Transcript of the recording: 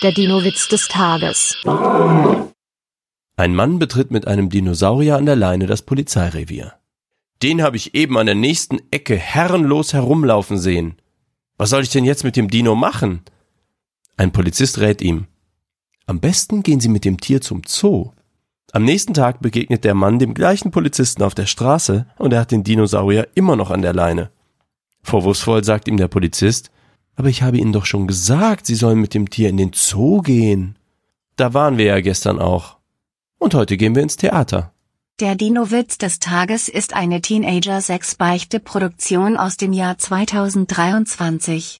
Der Dino-Witz des Tages. Ein Mann betritt mit einem Dinosaurier an der Leine das Polizeirevier. Den habe ich eben an der nächsten Ecke herrenlos herumlaufen sehen. Was soll ich denn jetzt mit dem Dino machen? Ein Polizist rät ihm. Am besten gehen Sie mit dem Tier zum Zoo. Am nächsten Tag begegnet der Mann dem gleichen Polizisten auf der Straße und er hat den Dinosaurier immer noch an der Leine. Vorwurfsvoll sagt ihm der Polizist, aber ich habe Ihnen doch schon gesagt, Sie sollen mit dem Tier in den Zoo gehen. Da waren wir ja gestern auch. Und heute gehen wir ins Theater. Der Dino-Witz des Tages ist eine Teenager-6-Beichte-Produktion aus dem Jahr 2023.